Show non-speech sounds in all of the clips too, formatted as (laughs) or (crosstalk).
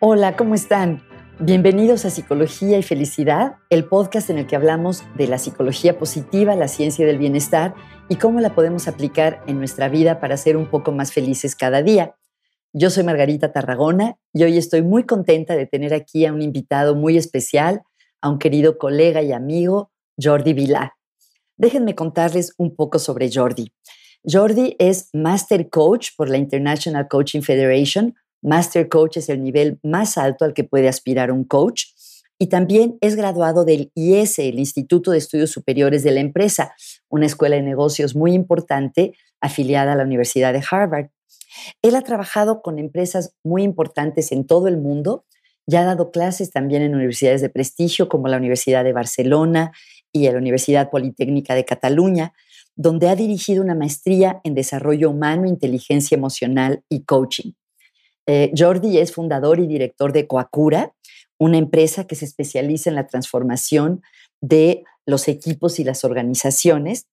Hola, ¿cómo están? Bienvenidos a Psicología y Felicidad, el podcast en el que hablamos de la psicología positiva, la ciencia del bienestar y cómo la podemos aplicar en nuestra vida para ser un poco más felices cada día. Yo soy Margarita Tarragona y hoy estoy muy contenta de tener aquí a un invitado muy especial, a un querido colega y amigo, Jordi Vilá. Déjenme contarles un poco sobre Jordi. Jordi es Master Coach por la International Coaching Federation, Master Coach es el nivel más alto al que puede aspirar un coach. Y también es graduado del IES, el Instituto de Estudios Superiores de la Empresa, una escuela de negocios muy importante afiliada a la Universidad de Harvard. Él ha trabajado con empresas muy importantes en todo el mundo y ha dado clases también en universidades de prestigio como la Universidad de Barcelona y la Universidad Politécnica de Cataluña, donde ha dirigido una maestría en desarrollo humano, inteligencia emocional y coaching. Eh, Jordi es fundador y director de Coacura, una empresa que se especializa en la transformación de los equipos y las organizaciones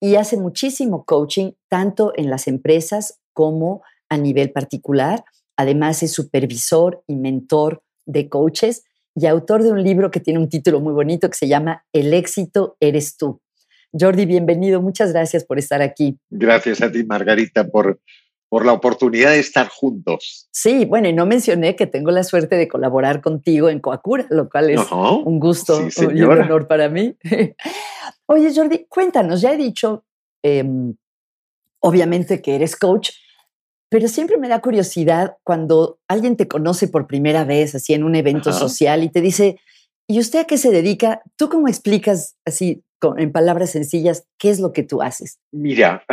y hace muchísimo coaching tanto en las empresas como a nivel particular. Además es supervisor y mentor de coaches y autor de un libro que tiene un título muy bonito que se llama El éxito eres tú. Jordi, bienvenido. Muchas gracias por estar aquí. Gracias a ti, Margarita, por por la oportunidad de estar juntos. Sí, bueno, y no mencioné que tengo la suerte de colaborar contigo en Coacura, lo cual es un gusto y un honor para mí. (laughs) Oye, Jordi, cuéntanos, ya he dicho, em, obviamente que eres coach, pero siempre me da curiosidad cuando alguien te conoce por primera vez, así en un evento social, y te dice, ¿y usted a qué se dedica? ¿Tú cómo explicas así, en palabras sencillas, qué es lo que tú haces? Mira,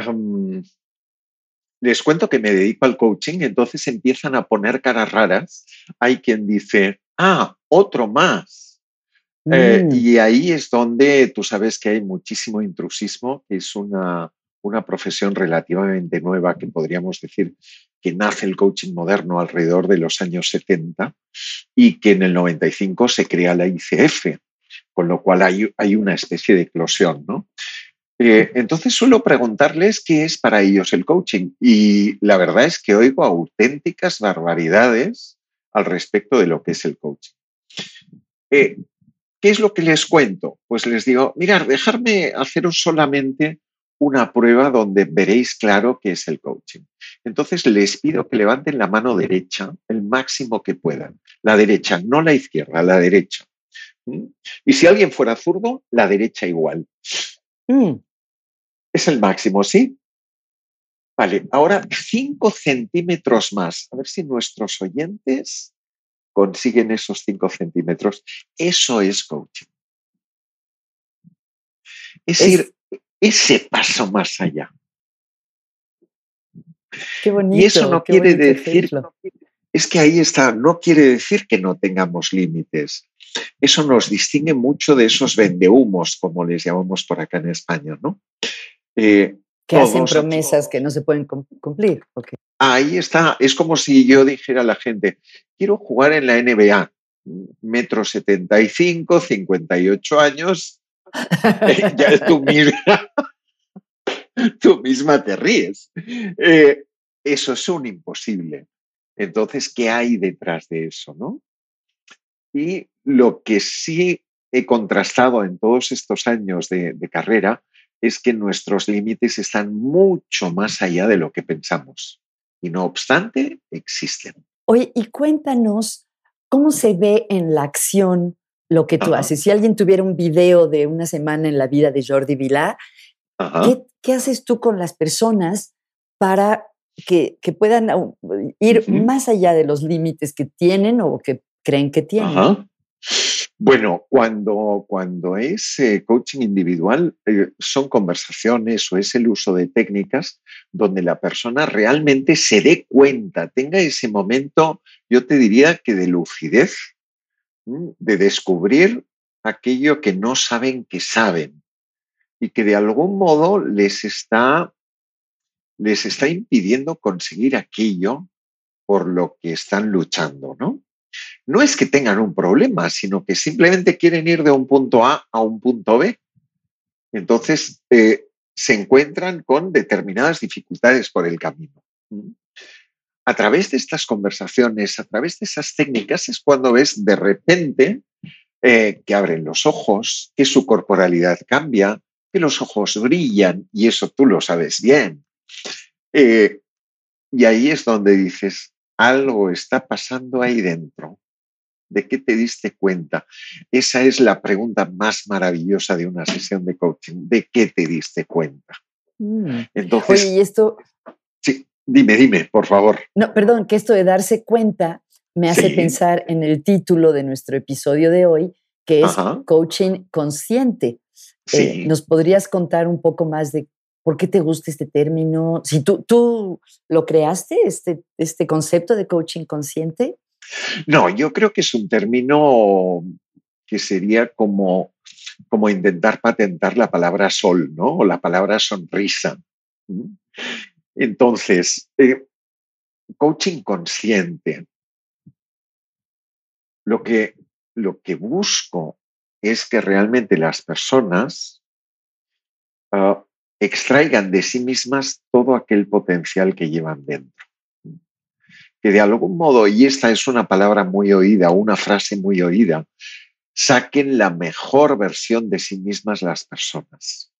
les cuento que me dedico al coaching, entonces empiezan a poner caras raras. Hay quien dice, ah, otro más. Eh, mm. y ahí es donde tú sabes que hay muchísimo intrusismo, que es una, una profesión relativamente nueva, que podríamos decir que nace el coaching moderno alrededor de los años 70 y que en el 95 se crea la ICF, con lo cual hay, hay una especie de eclosión. ¿no? Eh, entonces suelo preguntarles qué es para ellos el coaching y la verdad es que oigo auténticas barbaridades al respecto de lo que es el coaching. Eh, ¿Qué es lo que les cuento? Pues les digo, mirad, dejarme haceros solamente una prueba donde veréis claro qué es el coaching. Entonces les pido que levanten la mano derecha el máximo que puedan. La derecha, no la izquierda, la derecha. ¿Mm? Y si alguien fuera zurdo, la derecha igual. Mm. Es el máximo, ¿sí? Vale, ahora 5 centímetros más. A ver si nuestros oyentes consiguen esos 5 centímetros. Eso es coaching. Es, ir ese paso más allá. Qué bonito, y eso no quiere decir, es que ahí está, no quiere decir que no tengamos límites. Eso nos distingue mucho de esos vendehumos, como les llamamos por acá en España, ¿no? Eh, que hacen promesas que no se pueden cumplir. Ahí está, es como si yo dijera a la gente, quiero jugar en la NBA, metro 75, 58 años, eh, ya tú misma, (laughs) tú misma te ríes. Eh, eso es un imposible. Entonces, ¿qué hay detrás de eso? ¿no? Y lo que sí he contrastado en todos estos años de carrera es que nuestros límites están mucho más allá de lo que pensamos. Y no obstante, existen. Oye, y cuéntanos cómo se ve en la acción lo que tú haces. Si alguien tuviera un video de una semana en la vida de Jordi Vilá, ¿qué, haces tú con las personas para que, puedan ir más allá de los límites que tienen o que creen que tienen? Bueno, cuando, cuando es eh, coaching individual, eh, son conversaciones o es el uso de técnicas donde la persona realmente se dé cuenta, tenga ese momento, yo te diría que de lucidez, de descubrir aquello que no saben que saben y que de algún modo les está, les está impidiendo conseguir aquello por lo que están luchando, ¿no? No es que tengan un problema, sino que simplemente quieren ir de un punto A a un punto B. Entonces, eh, se encuentran con determinadas dificultades por el camino. a través de estas conversaciones, a través de esas técnicas, es cuando ves de repente eh, que abren los ojos, que su corporalidad cambia, que los ojos brillan, y eso tú lo sabes bien. Eh, y ahí es donde dices, algo está pasando ahí dentro. ¿De qué te diste cuenta? Esa es la pregunta más maravillosa de una sesión de coaching. ¿De qué te diste cuenta? Mm. Entonces, Oye, y esto... Sí, dime, dime, por favor. No, perdón, que esto de darse cuenta me hace pensar en el título de nuestro episodio de hoy, que es coaching consciente. Eh, ¿Nos podrías contar un poco más de por qué te gusta este término? Si tú, tú lo creaste, este, este concepto de coaching consciente. No, yo creo que es un término que sería como, como intentar patentar la palabra sol, ¿no? O la palabra sonrisa. Entonces, eh, coaching consciente. Lo que, lo que busco es que realmente las personas ah, extraigan de sí mismas todo aquel potencial que llevan dentro que de algún modo, y esta es una palabra muy oída, una frase muy oída, saquen la mejor versión de sí mismas las personas.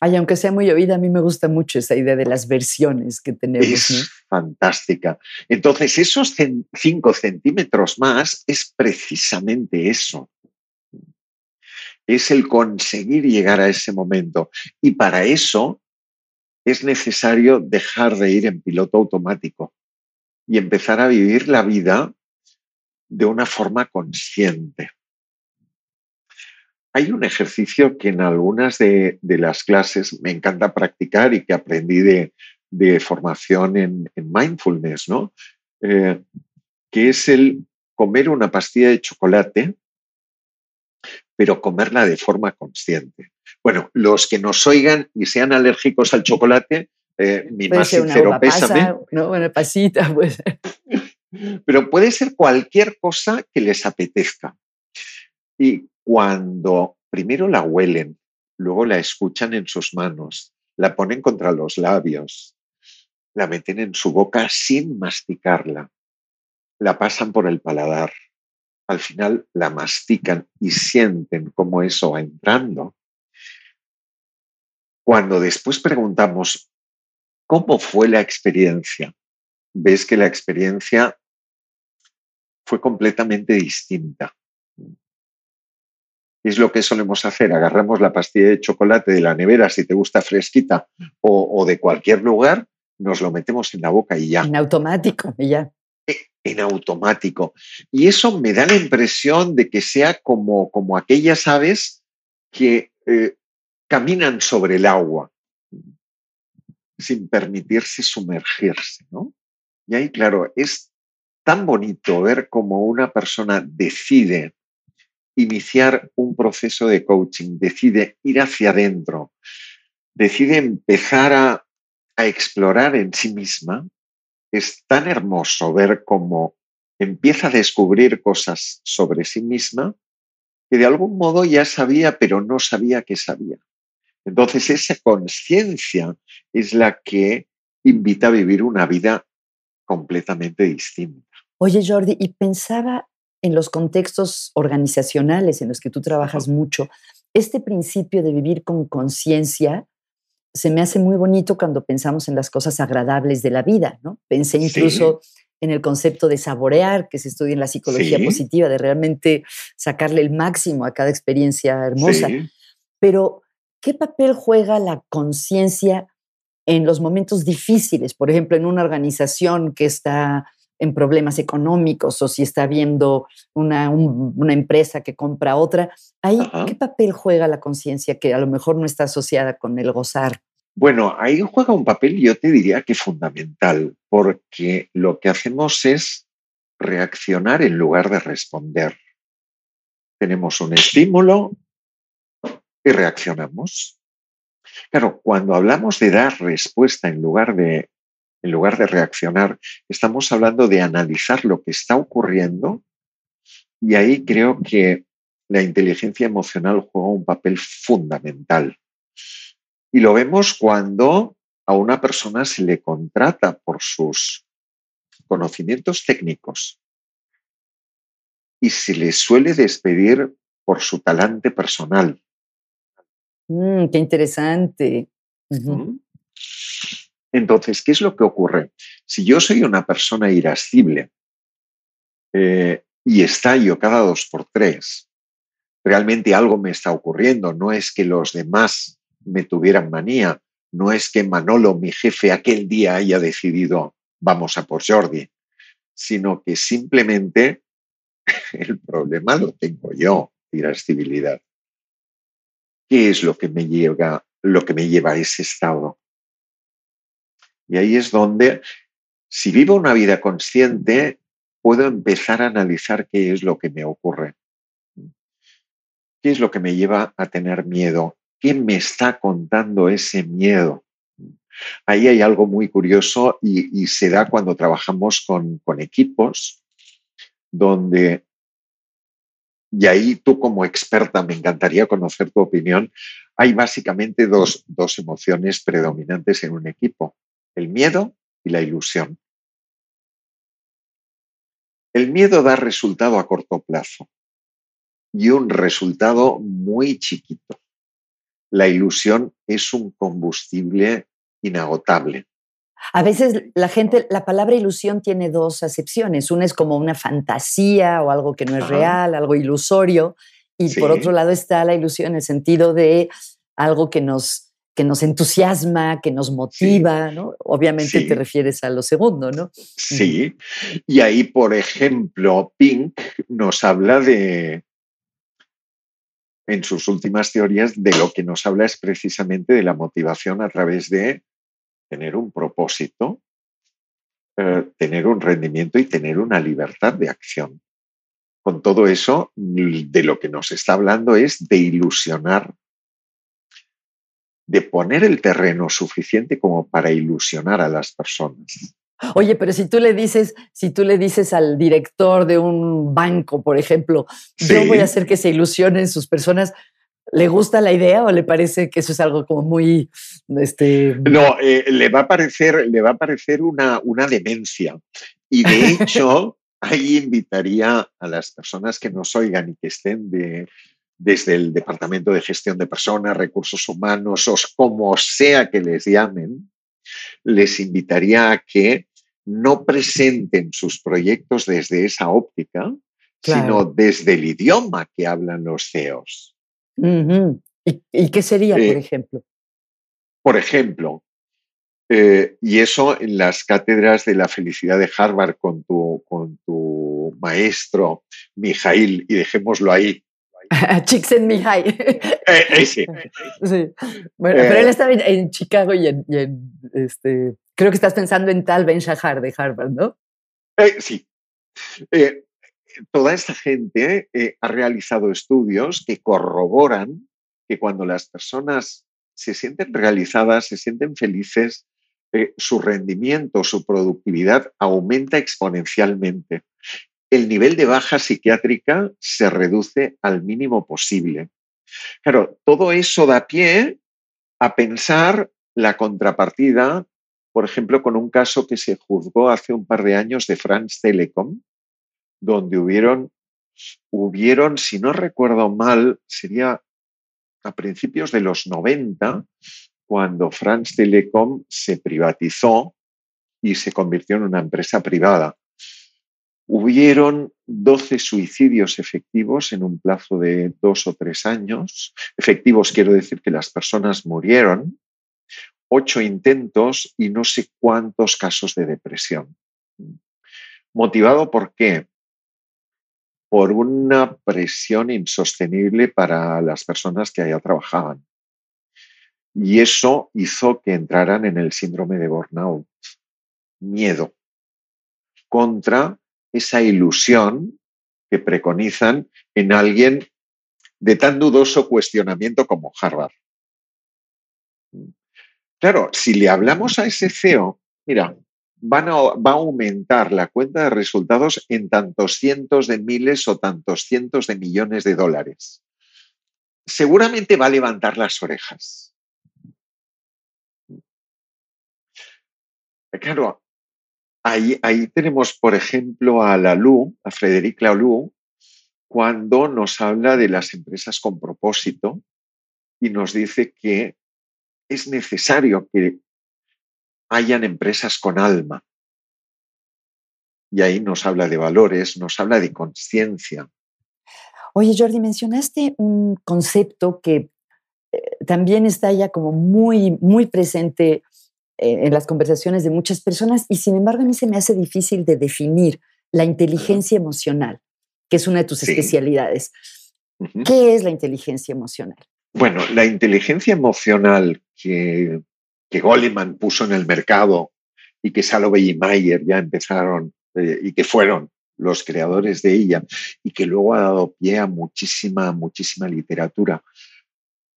Ay, aunque sea muy oída, a mí me gusta mucho esa idea de las versiones que tenemos. Es fantástica. Entonces, esos cinco centímetros más es precisamente eso. Es el conseguir llegar a ese momento. Y para eso es necesario dejar de ir en piloto automático y empezar a vivir la vida de una forma consciente. Hay un ejercicio que en algunas de, las clases me encanta practicar y que aprendí de, formación en, mindfulness, ¿no? Eh, que es el comer una pastilla de chocolate, pero comerla de forma consciente. Bueno, los que nos oigan y sean alérgicos al chocolate, eh, mi más sincero pésame. no, una pasita, (laughs) pues. Pero puede ser cualquier cosa que les apetezca. Y cuando primero la huelen, luego la escuchan en sus manos, la ponen contra los labios, la meten en su boca sin masticarla, la pasan por el paladar, al final la mastican y sienten cómo eso va entrando. Cuando después preguntamos, ¿Cómo fue la experiencia? Ves que la experiencia fue completamente distinta. Es lo que solemos hacer, agarramos la pastilla de chocolate de la nevera, si te gusta fresquita, o, de cualquier lugar, nos lo metemos en la boca y ya. En automático, y ya. E, en automático. Y eso me da la impresión de que sea como, como aquellas aves que eh, caminan sobre el agua sin permitirse sumergirse, ¿no? Y ahí, claro, es tan bonito ver cómo una persona decide iniciar un proceso de coaching, decide ir hacia adentro, decide empezar a, a explorar en sí misma. Es tan hermoso ver cómo empieza a descubrir cosas sobre sí misma que de algún modo ya sabía, pero no sabía que sabía. Entonces, esa conciencia es la que invita a vivir una vida completamente distinta. Oye, Jordi, y pensaba en los contextos organizacionales en los que tú trabajas mucho, este principio de vivir con conciencia se me hace muy bonito cuando pensamos en las cosas agradables de la vida, ¿no? Pensé incluso en el concepto de saborear, que se estudia en la psicología positiva, de realmente sacarle el máximo a cada experiencia hermosa. Pero ¿qué papel juega la conciencia en los momentos difíciles? Por ejemplo, en una organización que está en problemas económicos o si está viendo una, empresa que compra otra. Ahí, ¿qué papel juega la conciencia que a lo mejor no está asociada con el gozar? Bueno, ahí juega un papel, yo te diría que fundamental, porque lo que hacemos es reaccionar en lugar de responder. Tenemos un estímulo, y reaccionamos. Claro, cuando hablamos de dar respuesta en lugar de, en lugar de reaccionar, estamos hablando de analizar lo que está ocurriendo y ahí creo que la inteligencia emocional juega un papel fundamental. Y lo vemos cuando a una persona se le contrata por sus conocimientos técnicos y se le suele despedir por su talante personal. Mm, qué interesante. Entonces, ¿qué es lo que ocurre? Si yo soy una persona irascible eh, y estallo cada dos por tres, realmente algo me está ocurriendo. No es que los demás me tuvieran manía, no es que Manolo, mi jefe, aquel día haya decidido vamos a por Jordi, sino que simplemente (laughs) el problema lo tengo yo, irascibilidad. ¿Qué es lo que me lleva, lo que me lleva a ese estado? Y ahí es donde, si vivo una vida consciente, puedo empezar a analizar qué es lo que me ocurre. ¿Qué es lo que me lleva a tener miedo? ¿Qué me está contando ese miedo? Ahí hay algo muy curioso y, se da cuando trabajamos con, con equipos donde y ahí tú como experta, me encantaría conocer tu opinión, hay básicamente dos, emociones predominantes en un equipo, el miedo y la ilusión. El miedo da resultado a corto plazo y un resultado muy chiquito. La ilusión es un combustible inagotable. A veces la gente, la palabra ilusión tiene dos acepciones. Una es como una fantasía o algo que no es real, algo ilusorio. Y por otro lado está la ilusión en el sentido de algo que nos, que nos entusiasma, que nos motiva, ¿no? Obviamente te refieres a lo segundo, ¿no? Sí. Y ahí, por ejemplo, Pink nos habla de, en sus últimas teorías, de lo que nos habla es precisamente de la motivación a través de tener un propósito, eh, tener un rendimiento y tener una libertad de acción. Con todo eso, de lo que nos está hablando es de ilusionar, de poner el terreno suficiente como para ilusionar a las personas. Oye, pero si tú le dices, si tú le dices al director de un banco, por ejemplo, yo voy a hacer que se ilusionen sus personas, ¿Le gusta la idea o le parece que eso es algo como muy... Este... No, eh, le va a parecer, le va a parecer una, una demencia. Y de (laughs) hecho, ahí invitaría a las personas que nos oigan y que estén de, desde el Departamento de Gestión de Personas, Recursos Humanos, o como sea que les llamen, les invitaría a que no presenten sus proyectos desde esa óptica, sino desde el idioma que hablan los CEOs. ¿Y, qué sería, por eh, ejemplo? Por ejemplo, eh, y eso en las cátedras de la felicidad de Harvard con tu, con tu maestro Mijail, y dejémoslo ahí. (laughs) Csikszentmihalyi. Eh, sí. Bueno, pero él estaba en, Chicago y en, este, creo que estás pensando en Tal Ben Shahar de Harvard, ¿no? sí toda esta gente eh, ha realizado estudios que corroboran que cuando las personas se sienten realizadas, se sienten felices, eh, su rendimiento, su productividad aumenta exponencialmente. El nivel de baja psiquiátrica se reduce al mínimo posible. Claro, todo eso da pie a pensar la contrapartida, por ejemplo, con un caso que se juzgó hace un par de años de France Telecom, donde hubieron, hubieron, si no recuerdo mal, sería a principios de los 90, cuando France Telecom se privatizó y se convirtió en una empresa privada. Hubieron 12 suicidios efectivos en un plazo de dos o tres años. Efectivos quiero decir que las personas murieron, ocho intentos y no sé cuántos casos de depresión. ¿Motivado por qué? Por una presión insostenible para las personas que allá trabajaban. Y eso hizo que entraran en el síndrome de burnout. Miedo contra esa ilusión que preconizan en alguien de tan dudoso cuestionamiento como Harvard. Claro, si le hablamos a ese CEO, mira, va a aumentar la cuenta de resultados en tantos cientos de miles o tantos cientos de millones de dólares. Seguramente va a levantar las orejas. Claro, ahí, ahí tenemos, por ejemplo, a Lalou, a Frédéric Laloux, cuando nos habla de las empresas con propósito y nos dice que es necesario que hayan empresas con alma. Y ahí nos habla de valores, nos habla de conciencia. Oye, Jordi, mencionaste un concepto que eh, también está ya como muy, muy presente eh, en las conversaciones de muchas personas y sin embargo a mí se me hace difícil de definir la inteligencia emocional, que es una de tus especialidades. ¿Qué es la inteligencia emocional? Bueno, la inteligencia emocional que, que Goleman puso en el mercado y que Salovey y Mayer ya empezaron eh, y que fueron los creadores de ella y que luego ha dado pie a muchísima, muchísima literatura.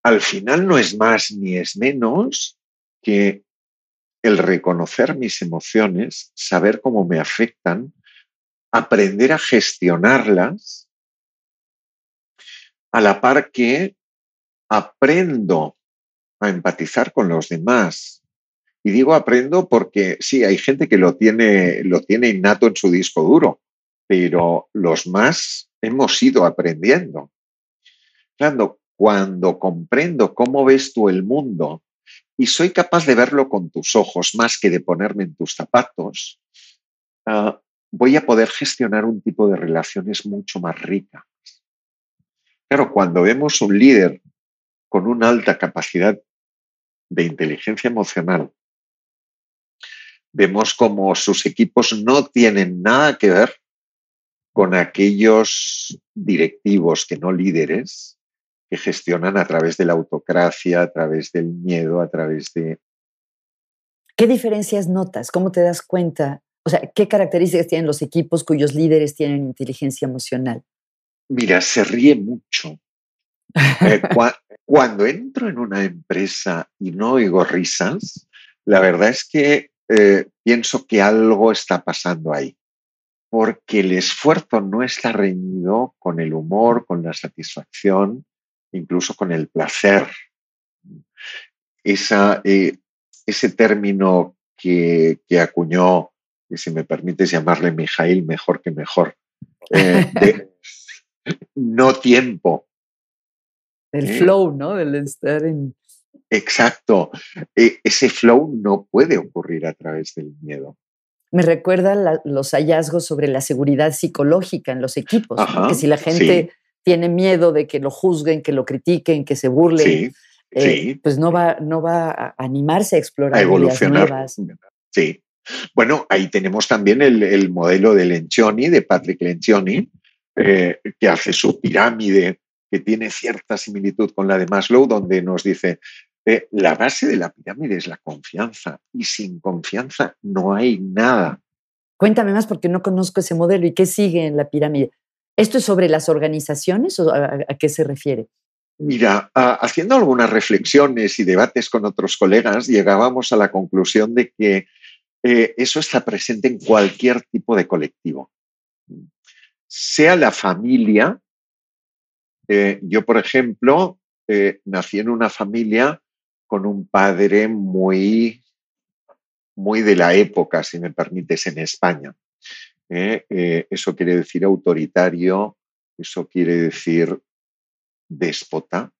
Al final no es más ni es menos que el reconocer mis emociones, saber cómo me afectan, aprender a gestionarlas, a la par que aprendo a empatizar con los demás. Y digo aprendo porque sí, hay gente que lo tiene, lo tiene innato en su disco duro, pero los más hemos ido aprendiendo. Cuando, cuando comprendo cómo ves tú el mundo y soy capaz de verlo con tus ojos más que de ponerme en tus zapatos, ah, voy a poder gestionar un tipo de relaciones mucho más ricas. Claro, cuando vemos un líder con una alta capacidad de inteligencia emocional, vemos como sus equipos no tienen nada que ver con aquellos directivos que no líderes que gestionan a través de la autocracia, a través del miedo, a través de... ¿Qué diferencias notas? ¿Cómo te das cuenta? O sea, ¿qué características tienen los equipos cuyos líderes tienen inteligencia emocional? Mira, se ríe mucho. Eh, cuando entro en una empresa y no oigo risas, la verdad es que eh, pienso que algo está pasando ahí, porque el esfuerzo no está reñido con el humor, con la satisfacción, incluso con el placer. Esa, eh, ese término que, acuñó, y si me permites llamarle Mijail, mejor que mejor, eh, de (laughs) no tiempo, el flow, ¿no? Del estar en... Exacto. E, ese flow no puede ocurrir a través del miedo. Me recuerda los hallazgos sobre la seguridad psicológica en los equipos, que si la gente tiene miedo de que lo juzguen, que lo critiquen, que se burlen, eh, pues no va, no va a animarse a explorar a evolucionar. nuevas. Sí. Bueno, ahí tenemos también el, modelo de Lencioni, de Patrick Lencioni, eh, que hace su pirámide que tiene cierta similitud con la de Maslow, donde nos dice, eh, la base de la pirámide es la confianza y sin confianza no hay nada. Cuéntame más porque no conozco ese modelo y qué sigue en la pirámide. ¿Esto es sobre las organizaciones o a, qué se refiere? Mira, haciendo algunas reflexiones y debates con otros colegas, llegábamos a la conclusión de que eh, eso está presente en cualquier tipo de colectivo. Sea la familia, eh, yo, por ejemplo, eh, nací en una familia con un padre muy, muy de la época, si me permites, en España. ¿eh? eso quiere decir autoritario, eso quiere decir déspota,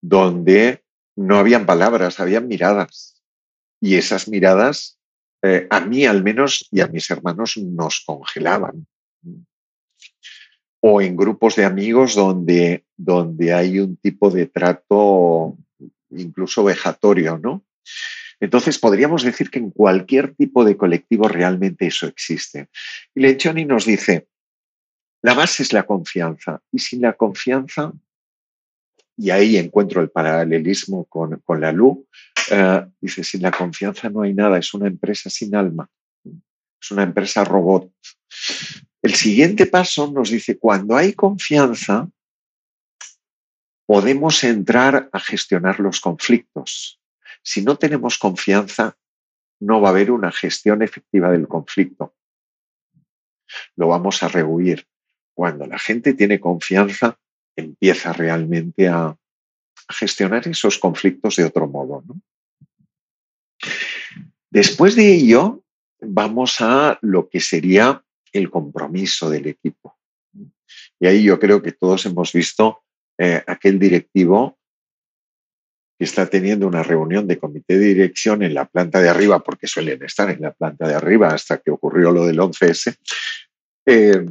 donde no habían palabras, habían miradas. Y esas miradas, a mí al menos y a mis hermanos, nos congelaban o en grupos de amigos donde, donde hay un tipo de trato incluso vejatorio, ¿no? Entonces podríamos decir que en cualquier tipo de colectivo realmente eso existe. Y Lencioni nos dice, la base es la confianza y sin la confianza, y ahí encuentro el paralelismo con, la luz, eh, dice, sin la confianza no hay nada, es una empresa sin alma, es una empresa robot. El siguiente paso nos dice, cuando hay confianza, podemos entrar a gestionar los conflictos. Si no tenemos confianza, no va a haber una gestión efectiva del conflicto. Lo vamos a rehuir. Cuando la gente tiene confianza, empieza realmente a, gestionar esos conflictos de otro modo. Después de ello, vamos a lo que sería el compromiso del equipo. Y ahí yo creo que todos hemos visto eh, aquel directivo que está teniendo una reunión de comité de dirección en la planta de arriba, porque suelen estar en la planta de arriba hasta que ocurrió lo del 11S, eh,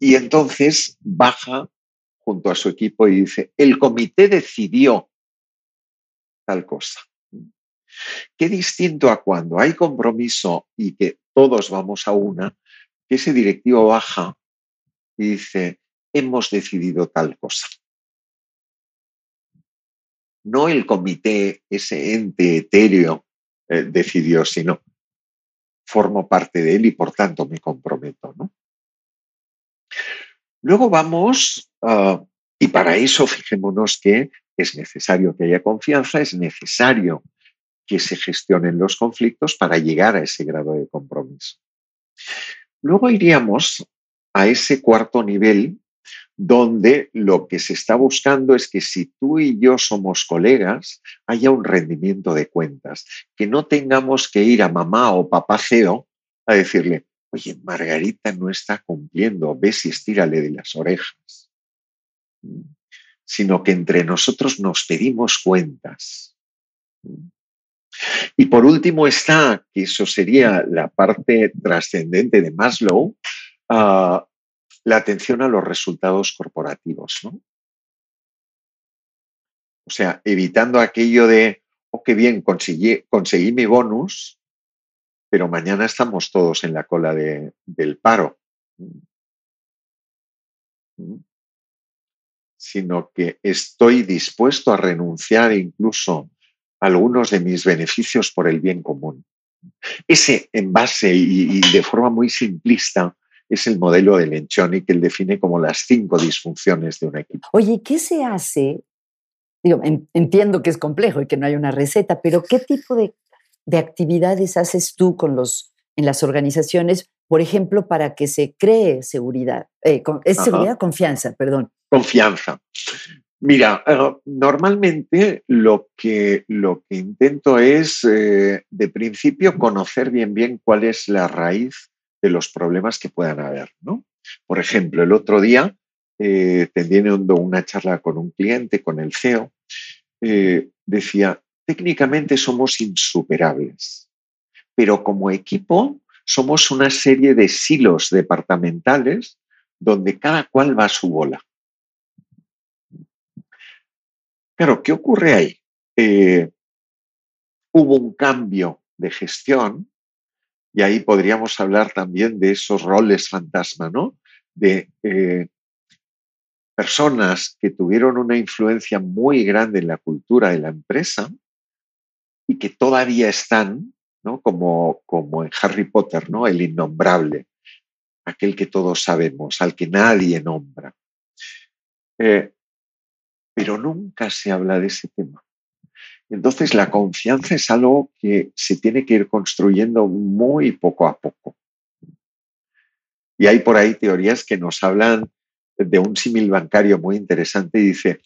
y entonces baja junto a su equipo y dice, el comité decidió tal cosa. Qué distinto a cuando hay compromiso y que todos vamos a una, que ese directivo baja y dice, hemos decidido tal cosa no el comité, ese ente etéreo, eh, decidió, sino formo parte de él y por tanto me comprometo. Luego vamos, ah, y para eso fijémonos que es necesario que haya confianza, es necesario que se gestionen los conflictos para llegar a ese grado de compromiso. Luego iríamos a ese cuarto nivel donde lo que se está buscando es que si tú y yo somos colegas, haya un rendimiento de cuentas, que no tengamos que ir a mamá o papá CEO a decirle, oye, Margarita no está cumpliendo, ves y estírale de las orejas, sino que entre nosotros nos pedimos cuentas. Y por último está, que eso sería la parte trascendente de Maslow, uh, la atención a los resultados corporativos, ¿no? O sea, evitando aquello de, oh, qué bien, conseguí, mi bonus, pero mañana estamos todos en la cola de, del paro. Sino que estoy dispuesto a renunciar incluso algunos de mis beneficios por el bien común. Ese en base y de forma muy simplista es el modelo de Lencioni que él define como las cinco disfunciones de un equipo. Oye, ¿qué se hace? Digo, entiendo que es complejo y que no hay una receta, pero ¿qué tipo de, actividades haces tú con los, en las organizaciones, por ejemplo, para que se cree seguridad? Eh, ¿Es seguridad? Confianza, perdón. Confianza. Mira, eh, normalmente lo que, lo que intento es, eh, de principio, conocer bien bien cuál es la raíz de los problemas que puedan haber. ¿no? Por ejemplo, el otro día, eh, teniendo una charla con un cliente, con el CEO, eh, decía, técnicamente somos insuperables, pero como equipo somos una serie de silos departamentales donde cada cual va a su bola. Claro, ¿qué ocurre ahí? Eh, hubo un cambio de gestión y ahí podríamos hablar también de esos roles fantasma, ¿no? De eh, personas que tuvieron una influencia muy grande en la cultura de la empresa y que todavía están, ¿no? Como, como en Harry Potter, ¿no? El innombrable, aquel que todos sabemos, al que nadie nombra. Eh, pero nunca se habla de ese tema. Entonces, la confianza es algo que se tiene que ir construyendo muy poco a poco. Y hay por ahí teorías que nos hablan de un símil bancario muy interesante y dice,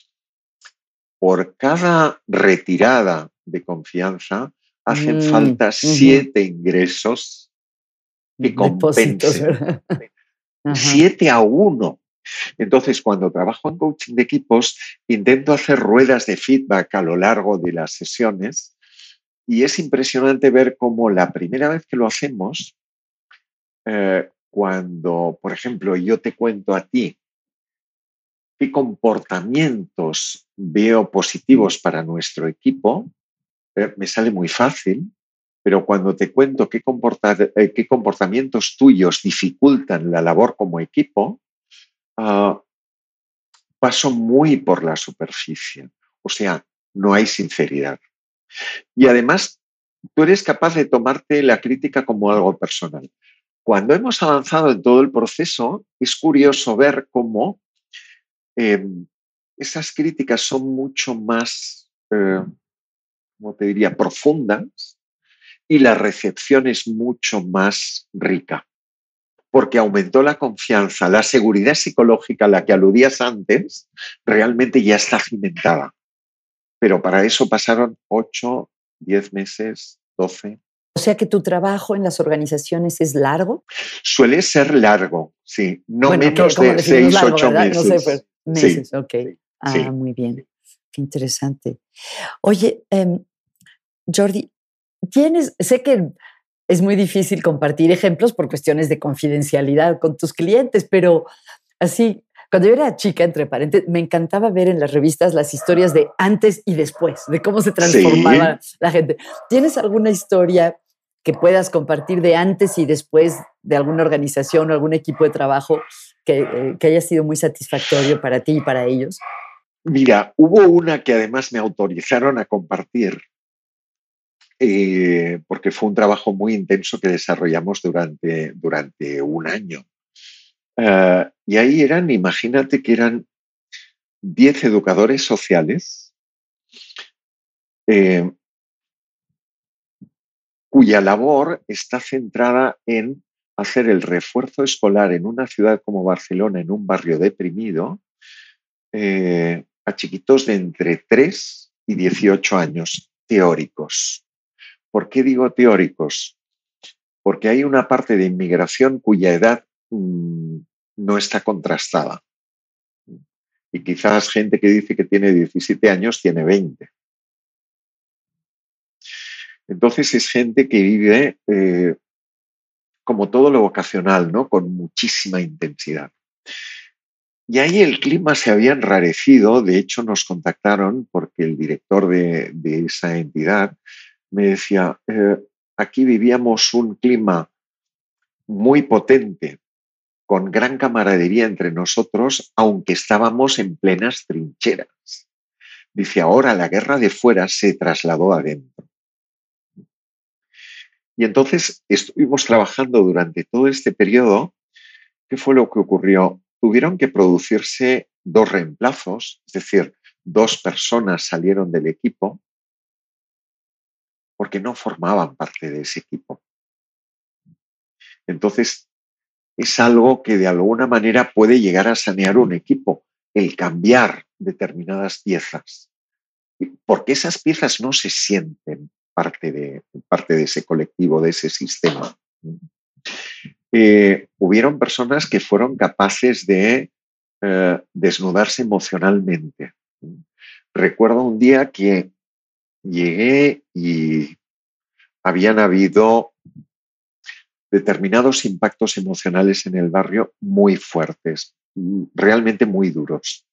por cada retirada de confianza hacen mm, falta siete ingresos que compensen. (laughs) Siete a uno. Entonces, cuando trabajo en coaching de equipos, intento hacer ruedas de feedback a lo largo de las sesiones y es impresionante ver cómo la primera vez que lo hacemos, eh, cuando, por ejemplo, yo te cuento a ti qué comportamientos veo positivos para nuestro equipo, eh, me sale muy fácil, pero cuando te cuento qué, eh, qué comportamientos tuyos dificultan la labor como equipo, Ah, paso muy por la superficie. O sea, no hay sinceridad. Y además, tú eres capaz de tomarte la crítica como algo personal. Cuando hemos avanzado en todo el proceso, es curioso ver cómo em, esas críticas son mucho más, eh, ¿cómo te diría?, profundas y la recepción es mucho más rica porque aumentó la confianza, la seguridad psicológica a la que aludías antes, realmente ya está cimentada. Pero para eso pasaron 8, 10 meses, 12, O sea que tu trabajo en las organizaciones es largo. Suele ser largo, sí. No menos de seis, ocho meses. No sé, pues, meses, ok. Ah, muy bien. Qué interesante. Oye, em, Jordi, tienes, sé que es muy difícil compartir ejemplos por cuestiones de confidencialidad con tus clientes, pero así, cuando yo era chica, entre paréntesis, me encantaba ver en las revistas las historias de antes y después, de cómo se transformaba la gente. ¿Tienes alguna historia que puedas compartir de antes y después de alguna organización o algún equipo de trabajo que, eh, que haya sido muy satisfactorio para ti y para ellos? Mira, hubo una que además me autorizaron a compartir, eh, porque fue un trabajo muy intenso que desarrollamos durante, durante un año. Ah, y ahí eran, imagínate que eran 10 educadores sociales eh, cuya labor está centrada en hacer el refuerzo escolar en una ciudad como Barcelona, en un barrio deprimido, eh, a chiquitos de entre 3 y 18 años, teóricos. ¿Por qué digo teóricos? Porque hay una parte de inmigración cuya edad mm, no está contrastada. Y quizás gente que dice que tiene 17 años tiene 20. Entonces es gente que vive eh, como todo lo vocacional, ¿no? Con muchísima intensidad. Y ahí el clima se había enrarecido, de hecho nos contactaron porque el director de, esa entidad me decía, eh, aquí vivíamos un clima muy potente, con gran camaradería entre nosotros, aunque estábamos en plenas trincheras. Dice, ahora la guerra de fuera se trasladó adentro. Y entonces estuvimos trabajando durante todo este periodo. ¿Qué fue lo que ocurrió? tuvieron que producirse dos reemplazos, es decir, dos personas salieron del equipo porque no formaban parte de ese equipo. Entonces, es algo que de alguna manera puede llegar a sanear un equipo, el cambiar determinadas piezas, porque esas piezas no se sienten parte de, parte de ese colectivo, de ese sistema. Eh, hubieron personas que fueron capaces de eh, desnudarse emocionalmente. Recuerdo un día que llegué y habían habido determinados impactos emocionales en el barrio muy fuertes, realmente muy duros.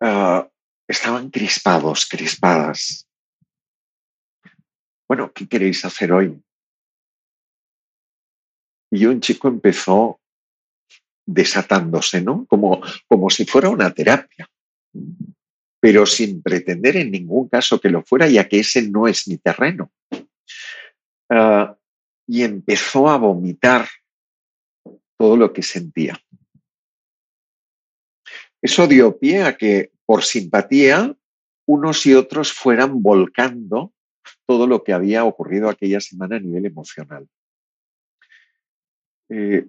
Ah, estaban crispados, crispadas. Bueno, ¿qué queréis hacer hoy? y un chico empezó desatándose, ¿no? Como, como si fuera una terapia, pero sin pretender en ningún caso que lo fuera, ya que ese no es mi terreno. Ah, y empezó a vomitar todo lo que sentía. Eso dio pie a que, por simpatía, unos y otros fueran volcando todo lo que había ocurrido aquella semana a nivel emocional. Eh,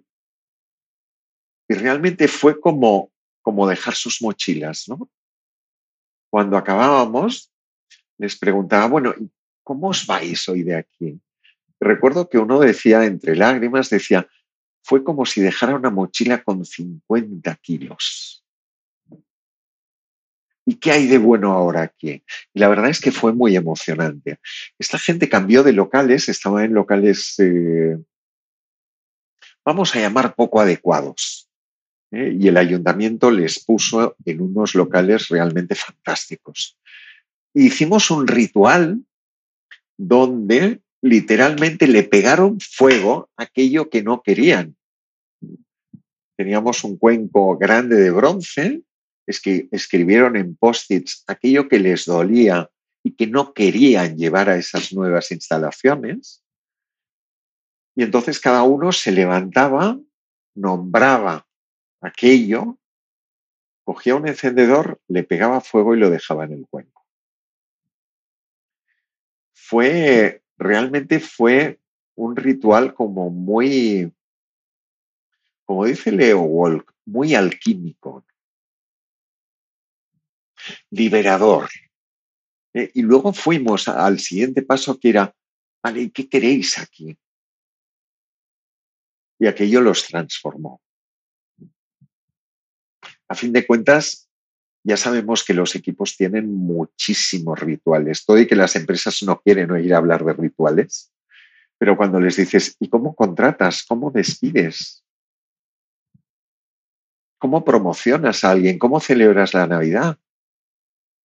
y realmente fue como, como dejar sus mochilas, ¿no? Cuando acabábamos, les preguntaba, bueno, ¿cómo os vais hoy de aquí? Recuerdo que uno decía, entre lágrimas, decía, fue como si dejara una mochila con 50 kilos. ¿Y qué hay de bueno ahora aquí? Y la verdad es que fue muy emocionante. Esta gente cambió de locales, estaba en locales eh, vamos a llamar poco adecuados. ¿Eh? Y el ayuntamiento les puso en unos locales realmente fantásticos. Hicimos un ritual donde literalmente le pegaron fuego aquello que no querían. Teníamos un cuenco grande de bronce, es que escribieron en post-its aquello que les dolía y que no querían llevar a esas nuevas instalaciones. Y entonces cada uno se levantaba, nombraba aquello, cogía un encendedor, le pegaba fuego y lo dejaba en el cuenco. Fue, realmente fue un ritual como muy, como dice Leo Walk, muy alquímico, liberador. Eh, y luego fuimos al siguiente paso que era ¿Vale? ¿Qué queréis aquí? Y aquello los transformó. A fin de cuentas, ya sabemos que los equipos tienen muchísimos rituales. Todo y que las empresas no quieren oír hablar de rituales, pero cuando les dices, ¿y cómo contratas? ¿Cómo despides? ¿Cómo promocionas a alguien? ¿Cómo celebras la Navidad?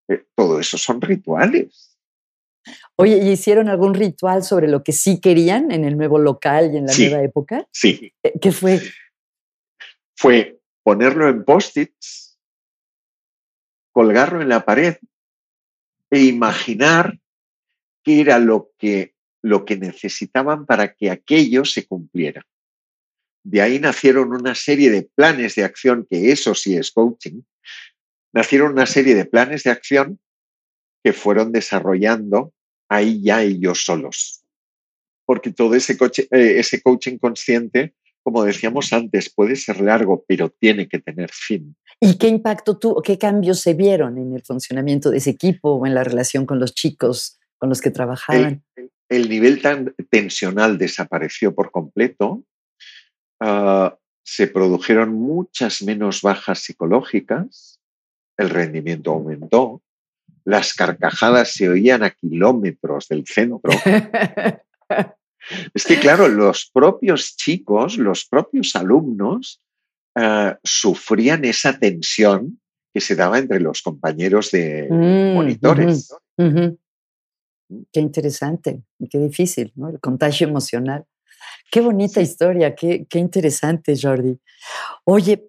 Eh, todo eso son rituales. Oye, ¿y hicieron algún ritual sobre lo que sí querían en el nuevo local y en la nueva época? Sí. Eh, ¿Qué fue? Fue ponerlo en post-its, colgarlo en la pared e imaginar qué era lo que, lo que necesitaban para que aquello se cumpliera. De ahí nacieron una serie de planes de acción, que eso sí es coaching, nacieron una serie de planes de acción que fueron desarrollando ahí ya ellos solos. Porque todo ese, eh, ese coaching consciente, como decíamos antes, puede ser largo, pero tiene que tener fin. ¿Y qué impacto tuvo, qué cambios se vieron en el funcionamiento de ese equipo o en la relación con los chicos con los que trabajaban? El, nivel tan tensional desapareció por completo. Ah, se produjeron muchas menos bajas psicológicas, el rendimiento aumentó, las carcajadas se oían a kilómetros del centro. (laughs) es que, claro, los propios chicos, los propios alumnos, eh, sufrían esa tensión que se daba entre los compañeros de mm, monitores. Mm. Qué interesante, qué difícil, ¿no? El contagio emocional. Qué bonita historia, qué, qué interesante, Jordi. Oye,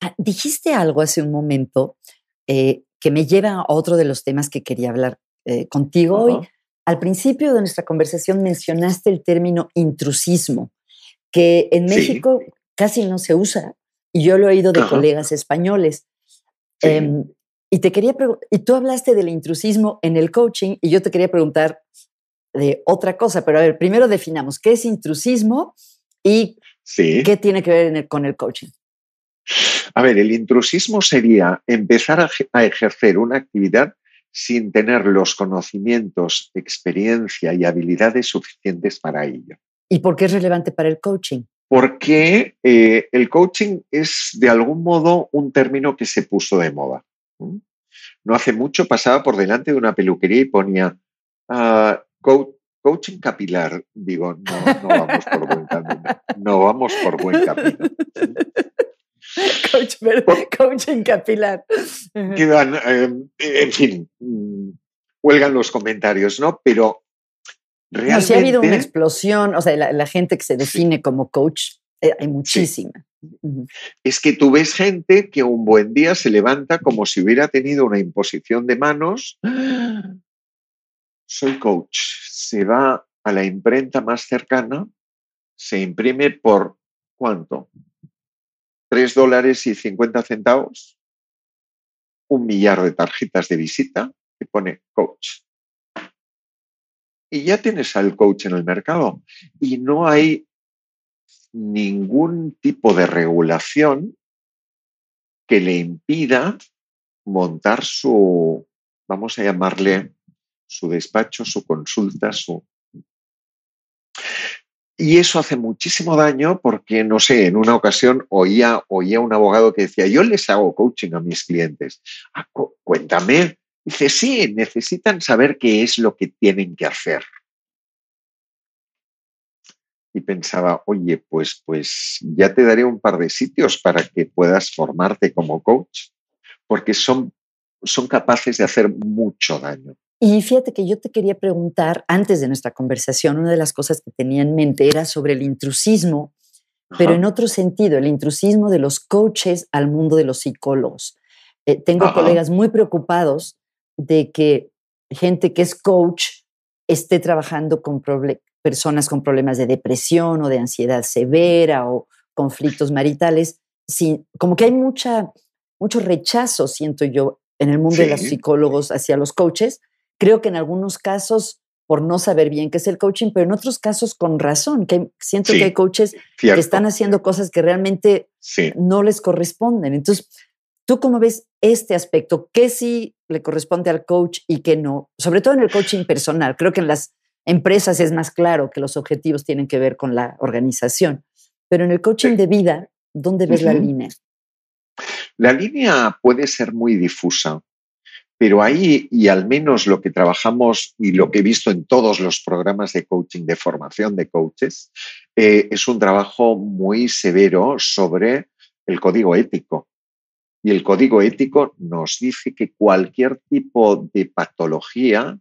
ah, dijiste algo hace un momento eh, que me lleva a otro de los temas que quería hablar eh, contigo hoy. Al principio de nuestra conversación mencionaste el término intrusismo, que en México casi no se usa y yo lo he oído de colegas españoles. Em, y te quería y tú hablaste del intrusismo en el coaching y yo te quería preguntar de otra cosa, pero a ver, primero definamos qué es intrusismo y qué tiene que ver con el coaching. A ver, el intrusismo sería empezar a, ejercer una actividad sin tener los conocimientos, experiencia y habilidades suficientes para ello. ¿Y por qué es relevante para el coaching? Porque eh, el coaching es de algún modo un término que se puso de moda. No hace mucho pasaba por delante de una peluquería y ponía ah, coaching capilar. Digo, no, no vamos por buen camino. No vamos por buen camino. (laughs) (laughs) Coach, coaching capilar. (laughs) Quedan, em, en fin, mm, huelgan los comentarios, ¿no? Pero realmente... No, si ha habido una explosión, o sea, la, gente que se define como coach, eh, hay muchísima. Es que tú ves gente que un buen día se levanta como si hubiera tenido una imposición de manos. (gasps) Soy coach. Se va a la imprenta más cercana, se imprime por ¿cuánto? 3 dólares y 50 centavos, un millar de tarjetas de visita que pone coach. Y ya tienes al coach en el mercado y no hay ningún tipo de regulación que le impida montar su, vamos a llamarle, su despacho, su consulta, su... Y eso hace muchísimo daño porque, no sé, en una ocasión oía, oía un abogado que decía, yo les hago coaching a mis clientes. Ah, cuéntame. Dice, sí, necesitan saber qué es lo que tienen que hacer. Y pensaba, oye, pues, pues ya te daré un par de sitios para que puedas formarte como coach, porque son, son capaces de hacer mucho daño. Y fíjate que yo te quería preguntar, antes de nuestra conversación, una de las cosas que tenía en mente era sobre el intrusismo, pero en otro sentido, el intrusismo de los coaches al mundo de los psicólogos. Eh, tengo colegas muy preocupados de que gente que es coach esté trabajando con personas con problemas de depresión o de ansiedad severa o conflictos maritales, sin, como que hay mucha, mucho rechazo, siento yo, en el mundo de los psicólogos hacia los coaches, Creo que en algunos casos por no saber bien qué es el coaching, pero en otros casos con razón, que siento que hay coaches que están haciendo cosas que realmente no les corresponden. Entonces, ¿tú cómo ves este aspecto? ¿Qué sí le corresponde al coach y qué no? Sobre todo en el coaching personal. Creo que en las empresas es más claro que los objetivos tienen que ver con la organización. Pero en el coaching de vida, ¿dónde ves la línea? La línea puede ser muy difusa, pero ahí, y al menos lo que trabajamos y lo que he visto en todos los programas de coaching, de formación de coaches, eh, es un trabajo muy severo sobre el código ético. Y el código ético nos dice que cualquier tipo de patología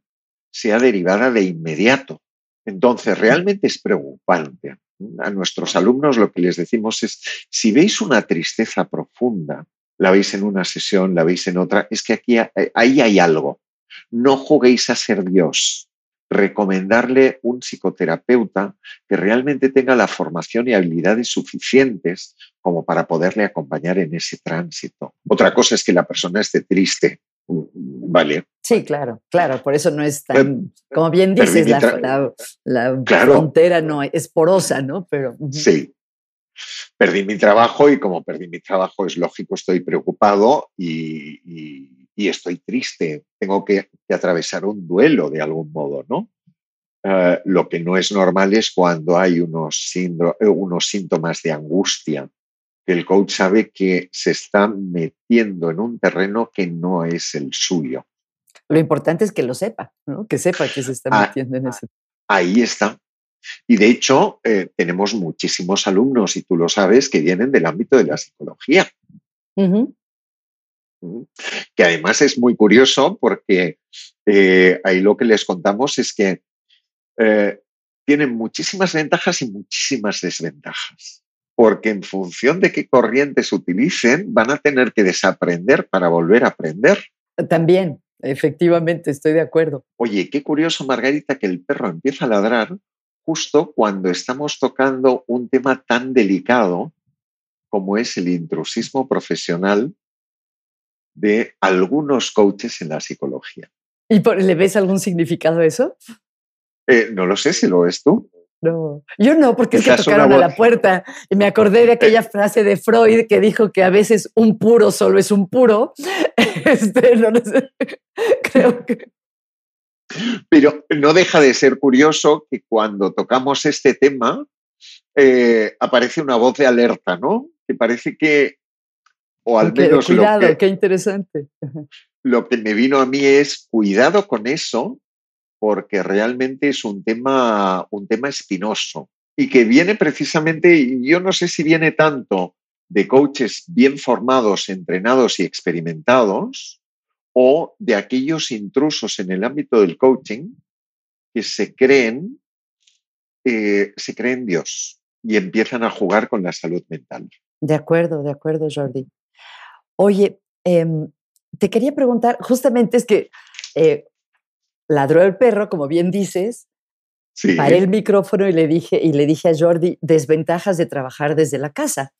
sea derivada de inmediato. Entonces, realmente es preocupante. A nuestros alumnos lo que les decimos es, si veis una tristeza profunda, la veis en una sesión, la veis en otra, es que aquí ahí hay algo. No juguéis a ser Dios. Recomendarle un psicoterapeuta que realmente tenga la formación y habilidades suficientes como para poderle acompañar en ese tránsito. Otra cosa es que la persona esté triste, ¿vale? Sí, claro, claro, por eso no es tan, como bien dices, la, frontera no es porosa, ¿no? Pero, Sí. Perdí mi trabajo y como perdí mi trabajo es lógico, estoy preocupado y, estoy triste. Tengo que, atravesar un duelo de algún modo, ¿no? Eh, lo que no es normal es cuando hay unos, unos síntomas de angustia, el coach sabe que se está metiendo en un terreno que no es el suyo. Lo importante es que lo sepa, ¿no? que sepa que se está ah, metiendo en ese. Ahí está. Y de hecho, eh, tenemos muchísimos alumnos, y tú lo sabes, que vienen del ámbito de la psicología. Que además es muy curioso porque eh, ahí lo que les contamos es que eh, tienen muchísimas ventajas y muchísimas desventajas porque en función de qué corrientes utilicen, van a tener que desaprender para volver a aprender. También, efectivamente, estoy de acuerdo. Oye, qué curioso, Margarita, que el perro empieza a ladrar justo cuando estamos tocando un tema tan delicado como es el intrusismo profesional de algunos coaches en la psicología. ¿Y le ves algún significado a eso? Eh, no lo sé si lo ves tú. No, yo no, porque es que tocaron a la puerta y me acordé de aquella frase de Freud que dijo que a veces un puro solo es un puro. (laughs) Este, no, sé, (laughs) creo que... Pero no deja de ser curioso que cuando tocamos este tema eh, aparece una voz de alerta, ¿no? Que parece que, o al menos... Cuidado, qué interesante. Lo que me vino a mí es cuidado con eso, porque realmente es un tema, un tema espinoso y que viene precisamente, yo no sé si viene tanto de coaches bien formados, entrenados y experimentados, o de aquellos intrusos en el ámbito del coaching que se creen, eh, se creen Dios y empiezan a jugar con la salud mental. De acuerdo, de acuerdo, Jordi. Oye, em, te quería preguntar, justamente es que eh, ladró el perro, como bien dices, paré el micrófono y le, dije, y le dije a Jordi, desventajas de trabajar desde la casa.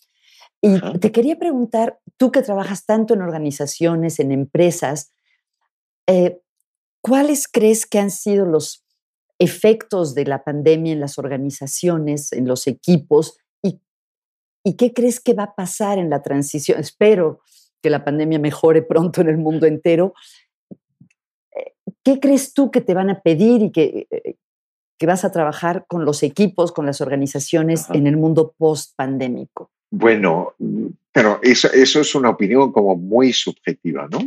Y te quería preguntar, tú que trabajas tanto en organizaciones, en empresas, eh, ¿cuáles crees que han sido los efectos de la pandemia en las organizaciones, en los equipos? ¿Y, y qué crees que va a pasar en la transición? Espero que la pandemia mejore pronto en el mundo entero, ¿Qué crees tú que te van a pedir y que, eh, que vas a trabajar con los equipos, con las organizaciones en el mundo post-pandémico? Bueno, pero eso, eso es una opinión como muy subjetiva, ¿no?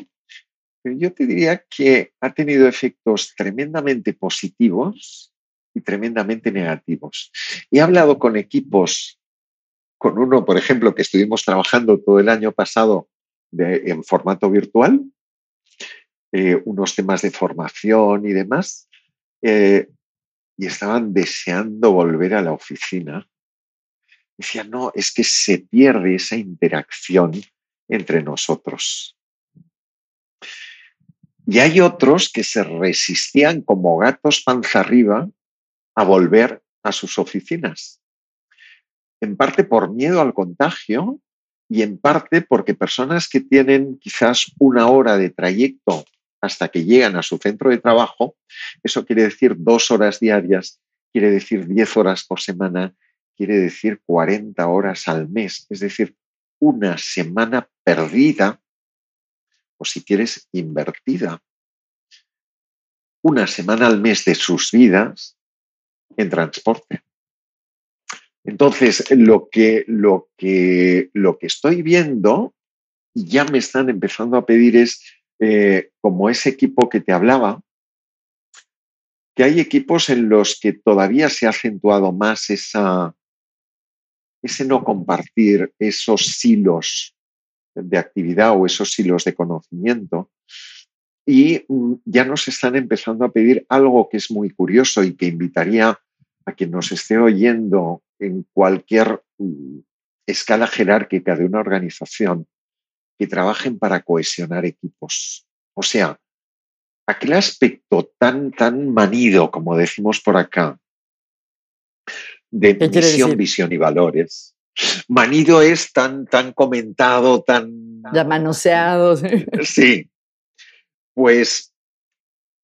yo te diría que ha tenido efectos tremendamente positivos y tremendamente negativos. He hablado con equipos, con uno, por ejemplo, que estuvimos trabajando todo el año pasado en formato virtual, eh, unos temas de formación y demás, eh, y estaban deseando volver a la oficina. Decían, no, es que se pierde esa interacción entre nosotros. Y hay otros que se resistían como gatos panza arriba a volver a sus oficinas. En parte por miedo al contagio y en parte porque personas que tienen quizás una hora de trayecto hasta que llegan a su centro de trabajo, eso quiere decir dos horas diarias, quiere decir diez horas por semana, quiere decir 40 horas al mes, es decir, una semana perdida, o si quieres, invertida. Una semana al mes de sus vidas en transporte. Entonces, lo que, lo que, lo que estoy viendo, ya me están empezando a pedir es, eh, como ese equipo que te hablaba, que hay equipos en los que todavía se ha acentuado más esa, ese no compartir esos silos de actividad o esos hilos de conocimiento. Y mm, ya nos están empezando a pedir algo que es muy curioso y que invitaría a quien nos esté oyendo en cualquier mm, escala jerárquica de una organización que trabajen para cohesionar equipos. O sea, aquel aspecto tan, tan manido, como decimos por acá, de misión, visión y valores, Manido es tan, tan comentado, tan... Ya manoseado. Sí. Pues,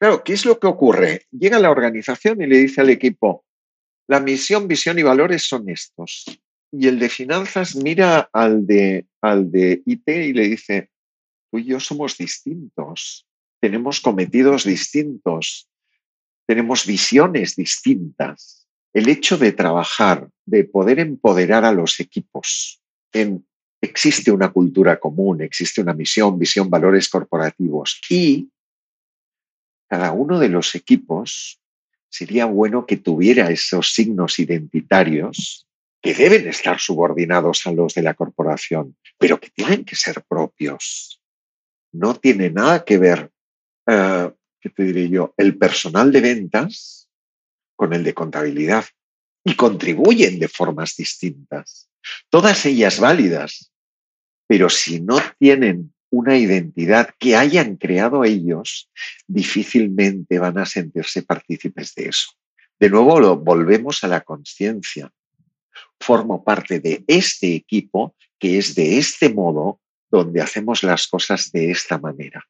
claro, ¿qué es lo que ocurre? Llega la organización y le dice al equipo, la misión, visión y valores son estos. Y el de finanzas mira al de, al de IT y le dice, tú y yo somos distintos, tenemos cometidos distintos, tenemos visiones distintas. El hecho de trabajar, de poder empoderar a los equipos en existe una cultura común, existe una misión, visión, valores corporativos y cada uno de los equipos sería bueno que tuviera esos signos identitarios que deben estar subordinados a los de la corporación, pero que tienen que ser propios. No tiene nada que ver, eh, ¿qué te diré yo? El personal de ventas con el de contabilidad y contribuyen de formas distintas, todas ellas válidas, pero si no tienen una identidad que hayan creado ellos, difícilmente van a sentirse partícipes de eso. De nuevo, volvemos a la conciencia. Formo parte de este equipo que es de este modo donde hacemos las cosas de esta manera.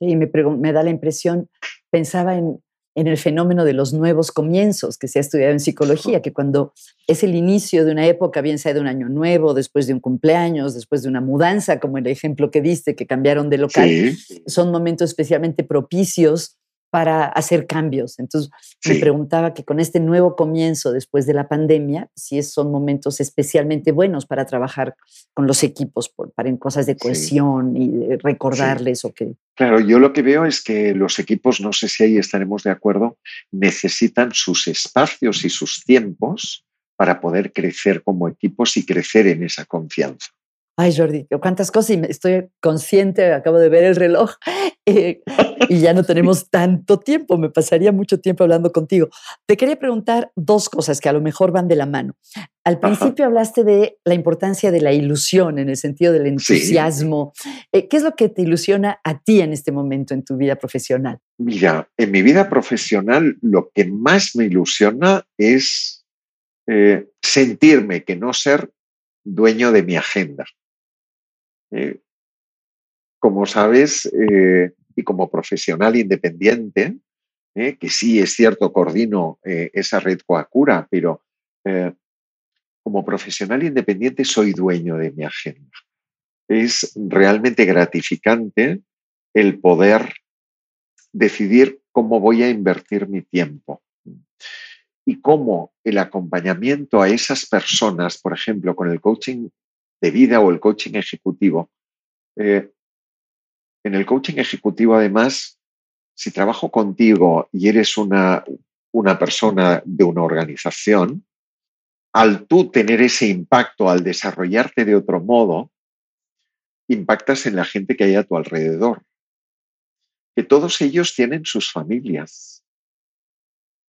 Y me, me da la impresión, pensaba en en el fenómeno de los nuevos comienzos que se ha estudiado en psicología, que cuando es el inicio de una época, bien sea de un año nuevo, después de un cumpleaños, después de una mudanza, como el ejemplo que diste, que cambiaron de local, son momentos especialmente propicios para hacer cambios. Entonces, me preguntaba que con este nuevo comienzo después de la pandemia, si son momentos especialmente buenos para trabajar con los equipos, para en cosas de cohesión y recordarles o que... Claro, yo lo que veo es que los equipos, no sé si ahí estaremos de acuerdo, necesitan sus espacios y sus tiempos para poder crecer como equipos y crecer en esa confianza. Ay, Jordi, cuántas cosas y estoy consciente, acabo de ver el reloj (laughs) eh, y ya no (laughs) tenemos tanto tiempo, me pasaría mucho tiempo hablando contigo. Te quería preguntar dos cosas que a lo mejor van de la mano. Al principio hablaste de la importancia de la ilusión en el sentido del entusiasmo. Eh, ¿Qué es lo que te ilusiona a ti en este momento en tu vida profesional? Mira, en mi vida profesional lo que más me ilusiona es eh, sentirme que no ser dueño de mi agenda. Eh, como sabes, eh, y como profesional independiente, eh, que sí es cierto, coordino esa red Coacura, pero como profesional independiente soy dueño de mi agenda. Es realmente gratificante el poder decidir cómo voy a invertir mi tiempo y cómo el acompañamiento a esas personas, por ejemplo, con el coaching de vida o el coaching ejecutivo. Eh, en el coaching ejecutivo, además, si trabajo contigo y eres una, una persona de una organización, al tú tener ese impacto, al desarrollarte de otro modo, impactas en la gente que hay a tu alrededor. Que todos ellos tienen sus familias.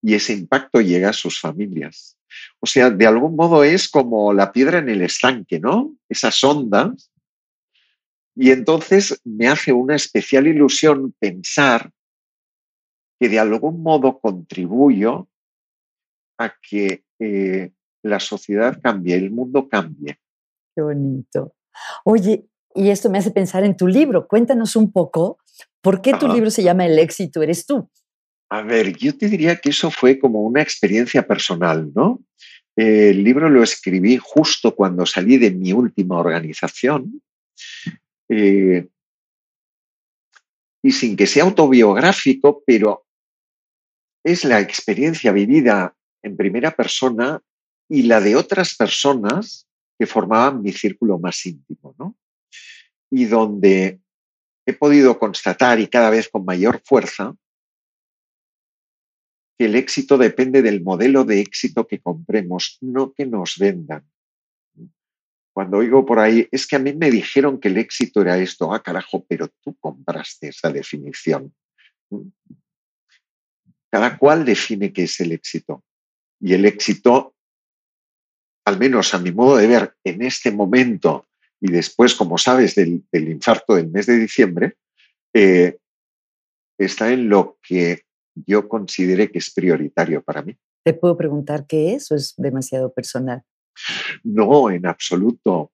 Y ese impacto llega a sus familias. O sea, de algún modo es como la piedra en el estanque, ¿no? Esas ondas. Y entonces me hace una especial ilusión pensar que de algún modo contribuyo a que eh, la sociedad cambie, el mundo cambie. Qué bonito. Oye, y esto me hace pensar en tu libro. Cuéntanos un poco, ¿por qué tu libro se llama El éxito eres tú? A ver, yo te diría que eso fue como una experiencia personal, ¿no? el libro lo escribí justo cuando salí de mi última organización eh, y sin que sea autobiográfico, pero es la experiencia vivida en primera persona y la de otras personas que formaban mi círculo más íntimo, ¿no? Y donde he podido constatar y cada vez con mayor fuerza que el éxito depende del modelo de éxito que compremos, no que nos vendan. Cuando oigo por ahí, es que a mí me dijeron que el éxito era esto, ah, carajo, pero tú compraste esa definición. Cada cual define qué es el éxito. Y el éxito, al menos a mi modo de ver, en este momento y después, como sabes, del, infarto del mes de diciembre, eh, está en lo que yo considere que es prioritario para mí. ¿Te puedo preguntar qué es o es demasiado personal? No, en absoluto.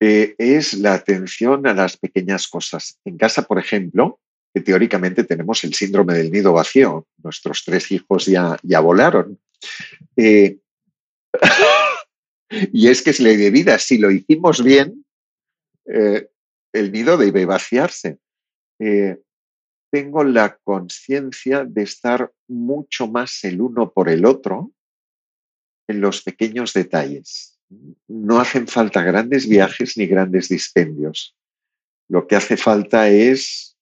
Eh, es la atención a las pequeñas cosas. En casa, por ejemplo, que teóricamente tenemos el síndrome del nido vacío. Nuestros tres hijos ya, ya volaron. Eh, (laughs) y es que es ley de vida. Si lo hicimos bien, eh, el nido debe vaciarse. Tengo la conciencia de estar mucho más el uno por el otro en los pequeños detalles. No hacen falta grandes viajes ni grandes dispendios. Lo que hace falta es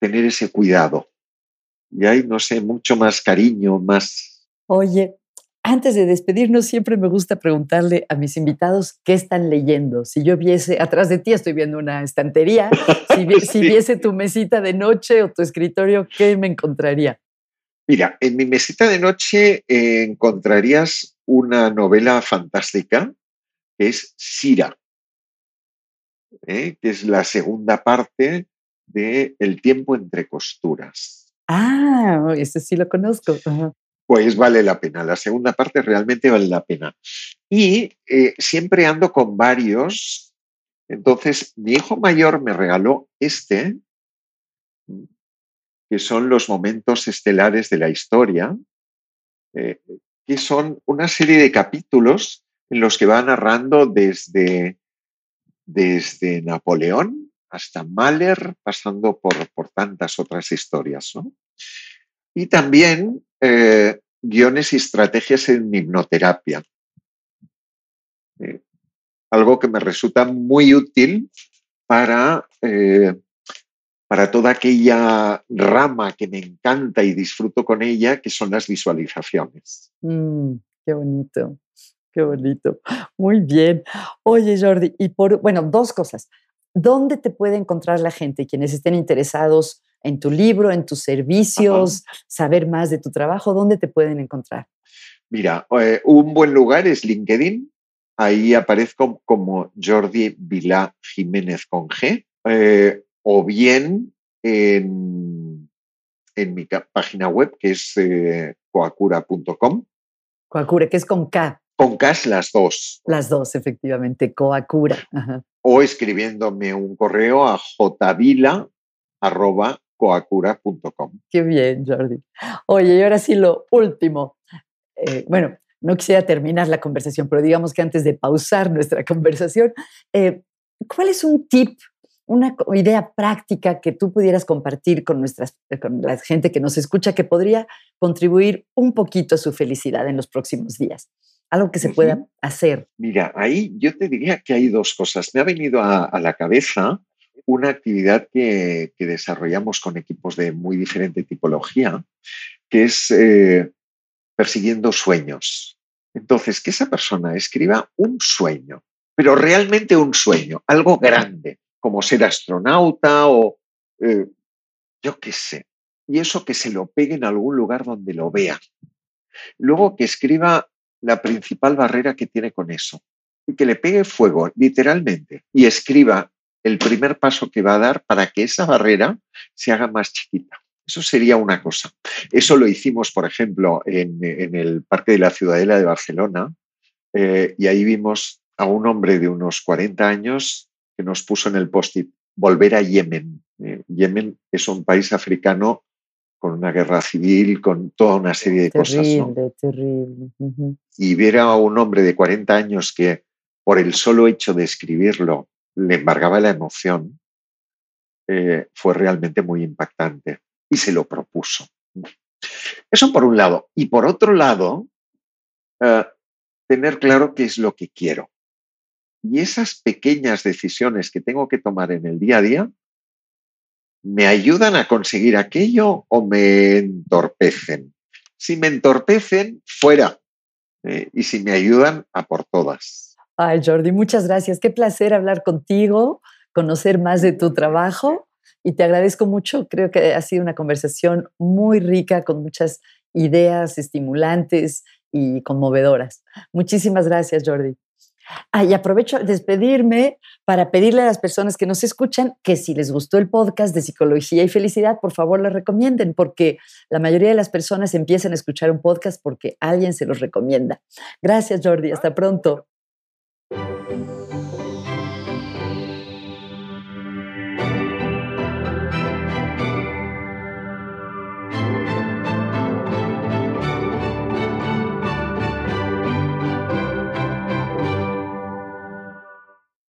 tener ese cuidado. Y hay, no sé, mucho más cariño, más... Oye, antes de despedirnos, siempre me gusta preguntarle a mis invitados qué están leyendo. Si yo viese, atrás de ti estoy viendo una estantería, (laughs) si, viese tu mesita de noche o tu escritorio, ¿qué me encontraría? Mira, en mi mesita de noche eh, encontrarías una novela fantástica que es Sira, ¿eh? que es la segunda parte de El tiempo entre costuras. Ah, ese sí lo conozco. Pues vale la pena, la segunda parte realmente vale la pena. Y eh, siempre ando con varios. Entonces, mi hijo mayor me regaló este, que son los momentos estelares de la historia, eh, que son una serie de capítulos en los que va narrando desde, desde Napoleón hasta Mahler, pasando por, por tantas otras historias. Y también eh, guiones y estrategias en hipnoterapia. Eh, algo que me resulta muy útil para para toda aquella rama que me encanta y disfruto con ella, que son las visualizaciones. Mm, qué bonito, qué bonito. Muy bien. Oye, Jordi, y por, bueno, dos cosas. ¿Dónde te puede encontrar la gente, quienes estén interesados en tu libro, en tus servicios, saber más de tu trabajo? ¿Dónde te pueden encontrar? Mira, eh, un buen lugar es LinkedIn. Ahí aparezco como Jordi Vilá Jiménez con G. Eh, o bien en, mi página web que es eh, coacura.com. Coacura, que es con K. Con K las dos. Las dos, efectivamente, coacura. O escribiéndome un correo a jvila.coacura.com. Qué bien, Jordi. Oye, y ahora sí lo último. Eh, bueno, no quisiera terminar la conversación, pero digamos que antes de pausar nuestra (laughs) conversación, eh, ¿cuál es un tip una idea práctica que tú pudieras compartir con, nuestras, con la gente que nos escucha que podría contribuir un poquito a su felicidad en los próximos días? Algo que se pueda hacer. Mira, ahí yo te diría que hay dos cosas. Me ha venido a, la cabeza una actividad que, desarrollamos con equipos de muy diferente tipología, que es eh, persiguiendo sueños. Entonces, que esa persona escriba un sueño, pero realmente un sueño, algo grande, como ser astronauta o eh, yo qué sé. Y eso que se lo pegue en algún lugar donde lo vea. Luego que escriba la principal barrera que tiene con eso y que le pegue fuego, literalmente, y escriba el primer paso que va a dar para que esa barrera se haga más chiquita. Eso sería una cosa. Eso lo hicimos, por ejemplo, en, el Parque de la Ciudadela de Barcelona, eh, y ahí vimos a un hombre de unos 40 años que nos puso en el post-it, volver a Yemen. Eh, Yemen es un país africano con una guerra civil, con toda una serie de cosas. Terrible, terrible. Y ver a un hombre de 40 años que por el solo hecho de escribirlo le embargaba la emoción, eh, fue realmente muy impactante y se lo propuso. Eso por un lado. Y por otro lado, eh, tener claro qué es lo que quiero. Y esas pequeñas decisiones que tengo que tomar en el día a día, ¿me ayudan a conseguir aquello o me entorpecen? Si me entorpecen, fuera. Eh, y si me ayudan, a por todas. Ay, Jordi, muchas gracias. Qué placer hablar contigo, conocer más de tu trabajo y te agradezco mucho. Creo que ha sido una conversación muy rica con muchas ideas estimulantes y conmovedoras. Muchísimas gracias, Jordi. Ah, y aprovecho despedirme para pedirle a las personas que nos escuchan que si les gustó el podcast de psicología y felicidad, por favor lo recomienden, porque la mayoría de las personas empiezan a escuchar un podcast porque alguien se los recomienda. Gracias, Jordi. Hasta pronto. Thank you.